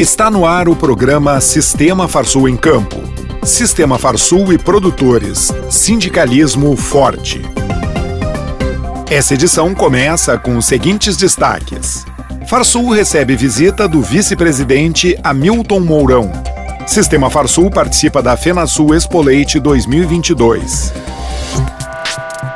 Está no ar o programa Sistema Farsul em Campo. Sistema Farsul e produtores. Sindicalismo forte. Essa edição começa com os seguintes destaques. Farsul recebe visita do vice-presidente Hamilton Mourão. Sistema Farsul participa da FenaSul Expoleite 2022.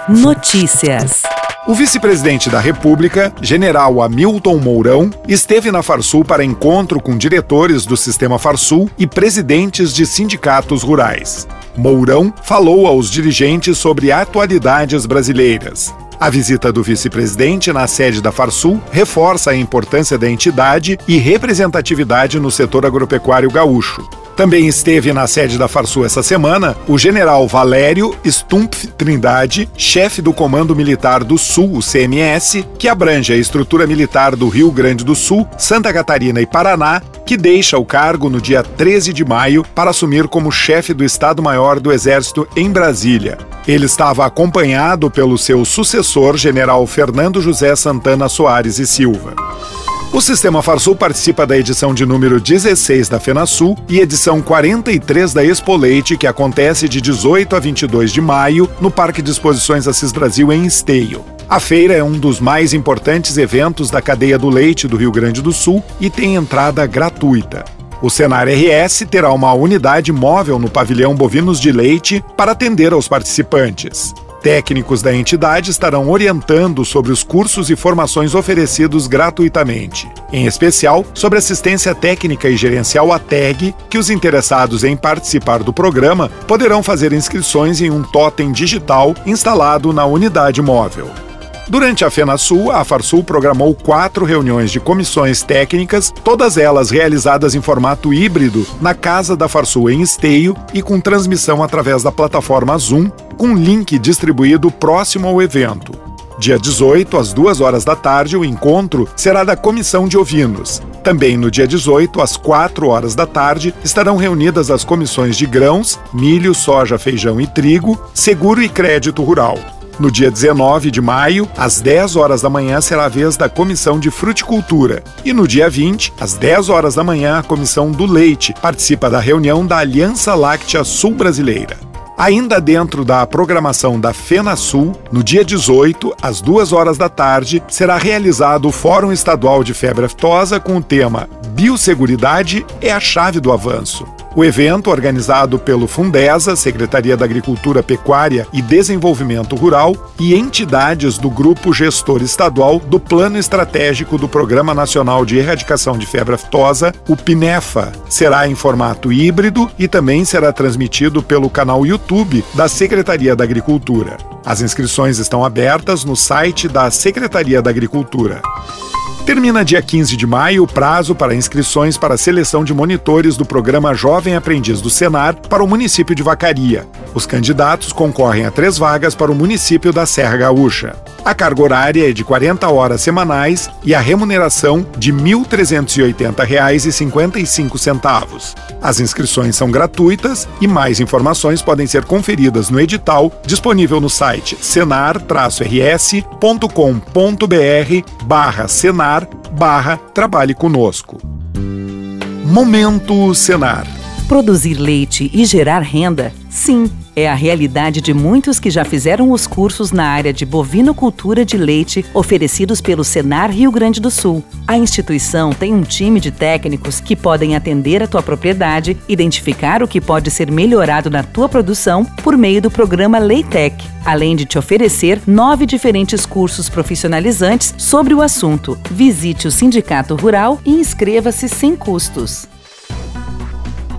Notícias. O vice-presidente da República, general Hamilton Mourão, esteve na Farsul para encontro com diretores do sistema Farsul e presidentes de sindicatos rurais. Mourão falou aos dirigentes sobre atualidades brasileiras. A visita do vice-presidente na sede da Farsul reforça a importância da entidade e representatividade no setor agropecuário gaúcho. Também esteve na sede da Farsul essa semana o general Valério Stumpf Trindade, chefe do Comando Militar do Sul, o CMS, que abrange a estrutura militar do Rio Grande do Sul, Santa Catarina e Paraná, que deixa o cargo no dia 13 de maio para assumir como chefe do Estado-Maior do Exército em Brasília. Ele estava acompanhado pelo seu sucessor, general Fernando José Santana Soares e Silva. O Sistema Farsul participa da edição de número 16 da FenaSul e edição 43 da Expo Leite, que acontece de 18 a 22 de maio no Parque de Exposições Assis Brasil, em Esteio. A feira é um dos mais importantes eventos da cadeia do leite do Rio Grande do Sul e tem entrada gratuita. O Senar RS terá uma unidade móvel no pavilhão Bovinos de Leite para atender aos participantes. Técnicos da entidade estarão orientando sobre os cursos e formações oferecidos gratuitamente, em especial sobre assistência técnica e gerencial ATEG, que os interessados em participar do programa poderão fazer inscrições em um totem digital instalado na unidade móvel. Durante a FenaSul, a Farsul programou quatro reuniões de comissões técnicas, todas elas realizadas em formato híbrido na casa da Farsul em Esteio e com transmissão através da plataforma Zoom, com link distribuído próximo ao evento. Dia 18, às 2 horas da tarde, o encontro será da Comissão de Ovinos. Também no dia 18, às 4 horas da tarde, estarão reunidas as comissões de grãos, milho, soja, feijão e trigo, seguro e crédito rural. No dia 19 de maio, às 10 horas da manhã, será a vez da Comissão de Fruticultura. E no dia 20, às 10 horas da manhã, a Comissão do Leite participa da reunião da Aliança Láctea Sul Brasileira. Ainda dentro da programação da FenaSul, no dia 18, às 2 horas da tarde, será realizado o Fórum Estadual de Febre Aftosa com o tema Biosseguridade é a chave do avanço. O evento, organizado pelo Fundesa, Secretaria da Agricultura, Pecuária e Desenvolvimento Rural, e entidades do Grupo Gestor Estadual do Plano Estratégico do Programa Nacional de Erradicação de Febre Aftosa, o PINEFA, será em formato híbrido e também será transmitido pelo canal YouTube da Secretaria da Agricultura. As inscrições estão abertas no site da Secretaria da Agricultura. Termina dia 15 de maio o prazo para inscrições para a seleção de monitores do programa Jovem Aprendiz do Senar para o município de Vacaria. Os candidatos concorrem a três vagas para o município da Serra Gaúcha. A carga horária é de 40 horas semanais e a remuneração de R$ 1.380,55. As inscrições são gratuitas e mais informações podem ser conferidas no edital disponível no site senar-rs.com.br barra senar barra trabalhe conosco. Momento Senar. Produzir leite e gerar renda, sim é a realidade de muitos que já fizeram os cursos na área de bovinocultura de leite oferecidos pelo Senar Rio Grande do Sul. A instituição tem um time de técnicos que podem atender a tua propriedade, identificar o que pode ser melhorado na tua produção por meio do programa Leitec, além de te oferecer nove diferentes cursos profissionalizantes sobre o assunto. Visite o Sindicato Rural e inscreva-se sem custos.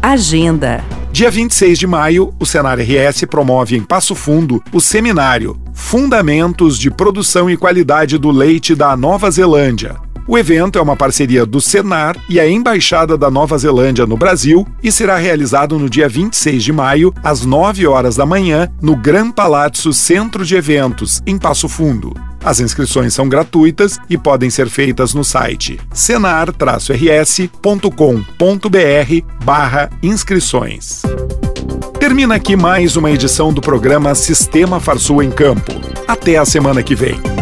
Agenda Dia 26 de maio, o Senar RS promove em Passo Fundo o seminário Fundamentos de Produção e Qualidade do Leite da Nova Zelândia. O evento é uma parceria do Senar e a Embaixada da Nova Zelândia no Brasil e será realizado no dia 26 de maio, às 9 horas da manhã, no Gran Palazzo Centro de Eventos, em Passo Fundo. As inscrições são gratuitas e podem ser feitas no site senar-rs.com.br barra inscrições. Termina aqui mais uma edição do programa Sistema Farsul em Campo. Até a semana que vem.